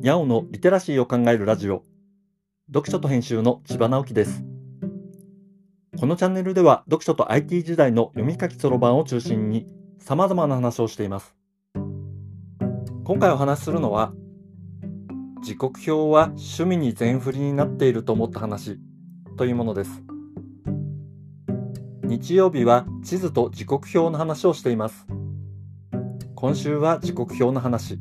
にゃおのリテラシーを考えるラジオ。読書と編集の千葉直樹です。このチャンネルでは読書と IT 時代の読み書きそろばんを中心に様々な話をしています。今回お話しするのは時刻表は趣味に全振りになっていると思った話というものです。日曜日は地図と時刻表の話をしています。今週は時刻表の話。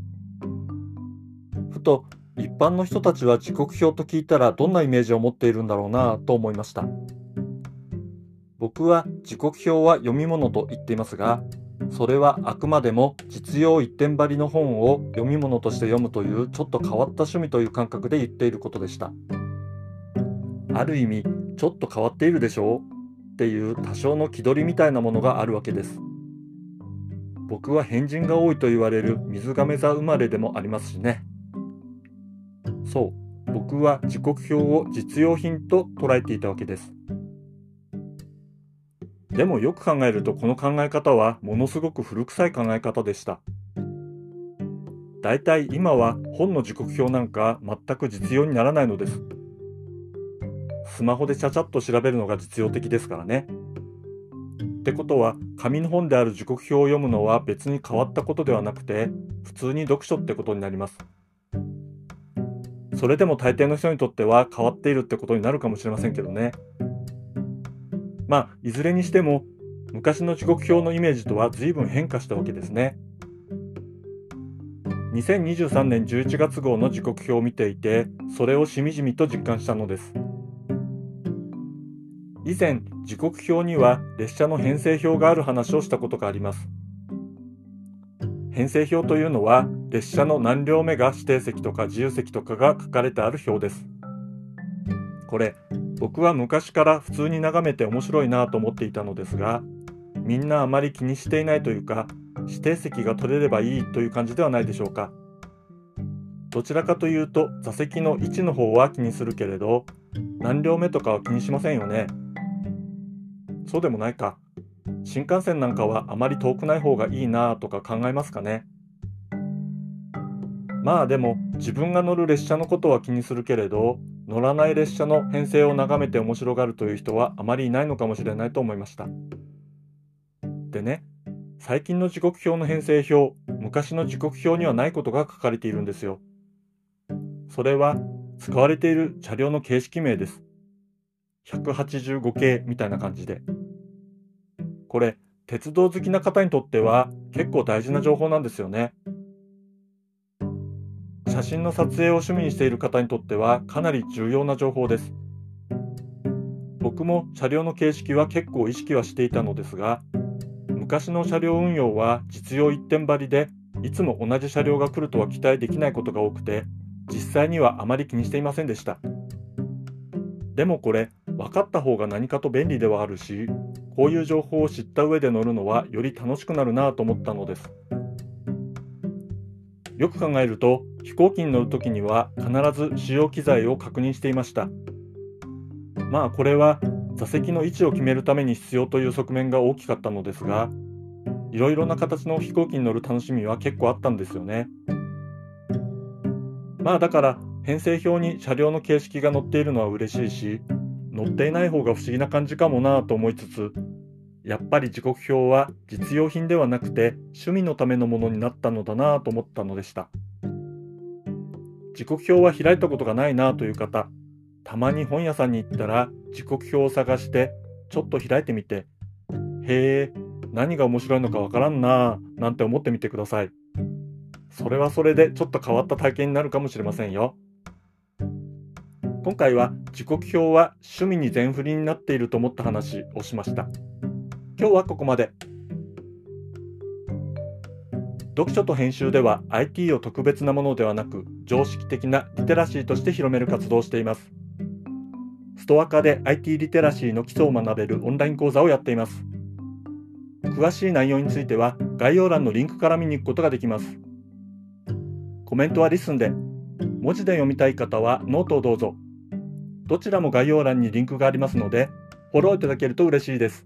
ふと一般の人たちは時刻表と聞いたらどんなイメージを持っているんだろうなと思いました。僕は時刻表は読み物と言っていますがそれはあくまでも実用一点張りの本を読み物として読むというちょっと変わった趣味という感覚で言っていることでした。ある意味ちょっと変わっているでしょうっていう多少の気取りみたいなものがあるわけです。僕は変人が多いと言われる水亀座生まれでもありますしね。そう。僕は時刻表を実用品と捉えていたわけです。でもよく考えるとこの考え方はものすごく古臭い考え方でした。だいたい今は本の時刻表なんか全く実用にならないのです。スマホでちゃちゃっと調べるのが実用的ですからね。ってことは紙の本である時刻表を読むのは別に変わったことではなくて普通に読書ってことになります。それでも大抵の人にとっては変わっているってことになるかもしれませんけどね。まあいずれにしても昔の時刻表のイメージとは随分変化したわけですね。2023年11月号の時刻表を見ていてそれをしみじみと実感したのです。以前時刻表には列車の編成表がある話をしたことがあります。編成表というのは列車の何両目が指定席とか自由席とかが書かれてある表です。これ僕は昔から普通に眺めて面白いなと思っていたのですがみんなあまり気にしていないというか指定席が取れればいいという感じではないでしょうか。どちらかというと座席の位置の方は気にするけれど何両目とかは気にしませんよね。そうでもないか。新幹線なんかはあまり遠くない方がいいなとか考えますかね？まあでも自分が乗る列車のことは気にするけれど乗らない列車の編成を眺めて面白がるという人はあまりいないのかもしれないと思いました。でね最近の時刻表の編成表昔の時刻表にはないことが書かれているんですよ。それは使われている車両の形式名です。185系みたいな感じで。これ、鉄道好きな方にとっては結構大事な情報なんですよね。写真の撮影を趣味にしている方にとってはかなり重要な情報です。僕も車両の形式は結構意識はしていたのですが、昔の車両運用は実用一点張りで、いつも同じ車両が来るとは期待できないことが多くて、実際にはあまり気にしていませんでした。でもこれ、分かった方が何かと便利ではあるし、こういう情報を知った上で乗るのはより楽しくなるなと思ったのです。よく考えると、飛行機に乗るときには必ず使用機材を確認していました。まあこれは座席の位置を決めるために必要という側面が大きかったのですが、いろいろな形の飛行機に乗る楽しみは結構あったんですよね。まあだから編成表に車両の形式が載っているのは嬉しいし、乗っていない方が不思議な感じかもなと思いつつ、やっぱり時刻表は実用品ではなくて趣味のためのものになったのだなと思ったのでした。時刻表は開いたことがないなという方、たまに本屋さんに行ったら時刻表を探してちょっと開いてみて、へえ、何が面白いのかわからんなぁなんて思ってみてください。それはそれでちょっと変わった体験になるかもしれませんよ。今回は時刻表は趣味に全振りになっていると思った話をしました。今日はここまで。読書と編集では IT を特別なものではなく常識的なリテラシーとして広める活動をしています。ストアカで IT リテラシーの基礎を学べるオンライン講座をやっています。詳しい内容については概要欄のリンクから見に行くことができます。コメントは LISTEN で、文字で読みたい方はノートをどうぞ。どちらも概要欄にリンクがありますので、フォローいただけると嬉しいです。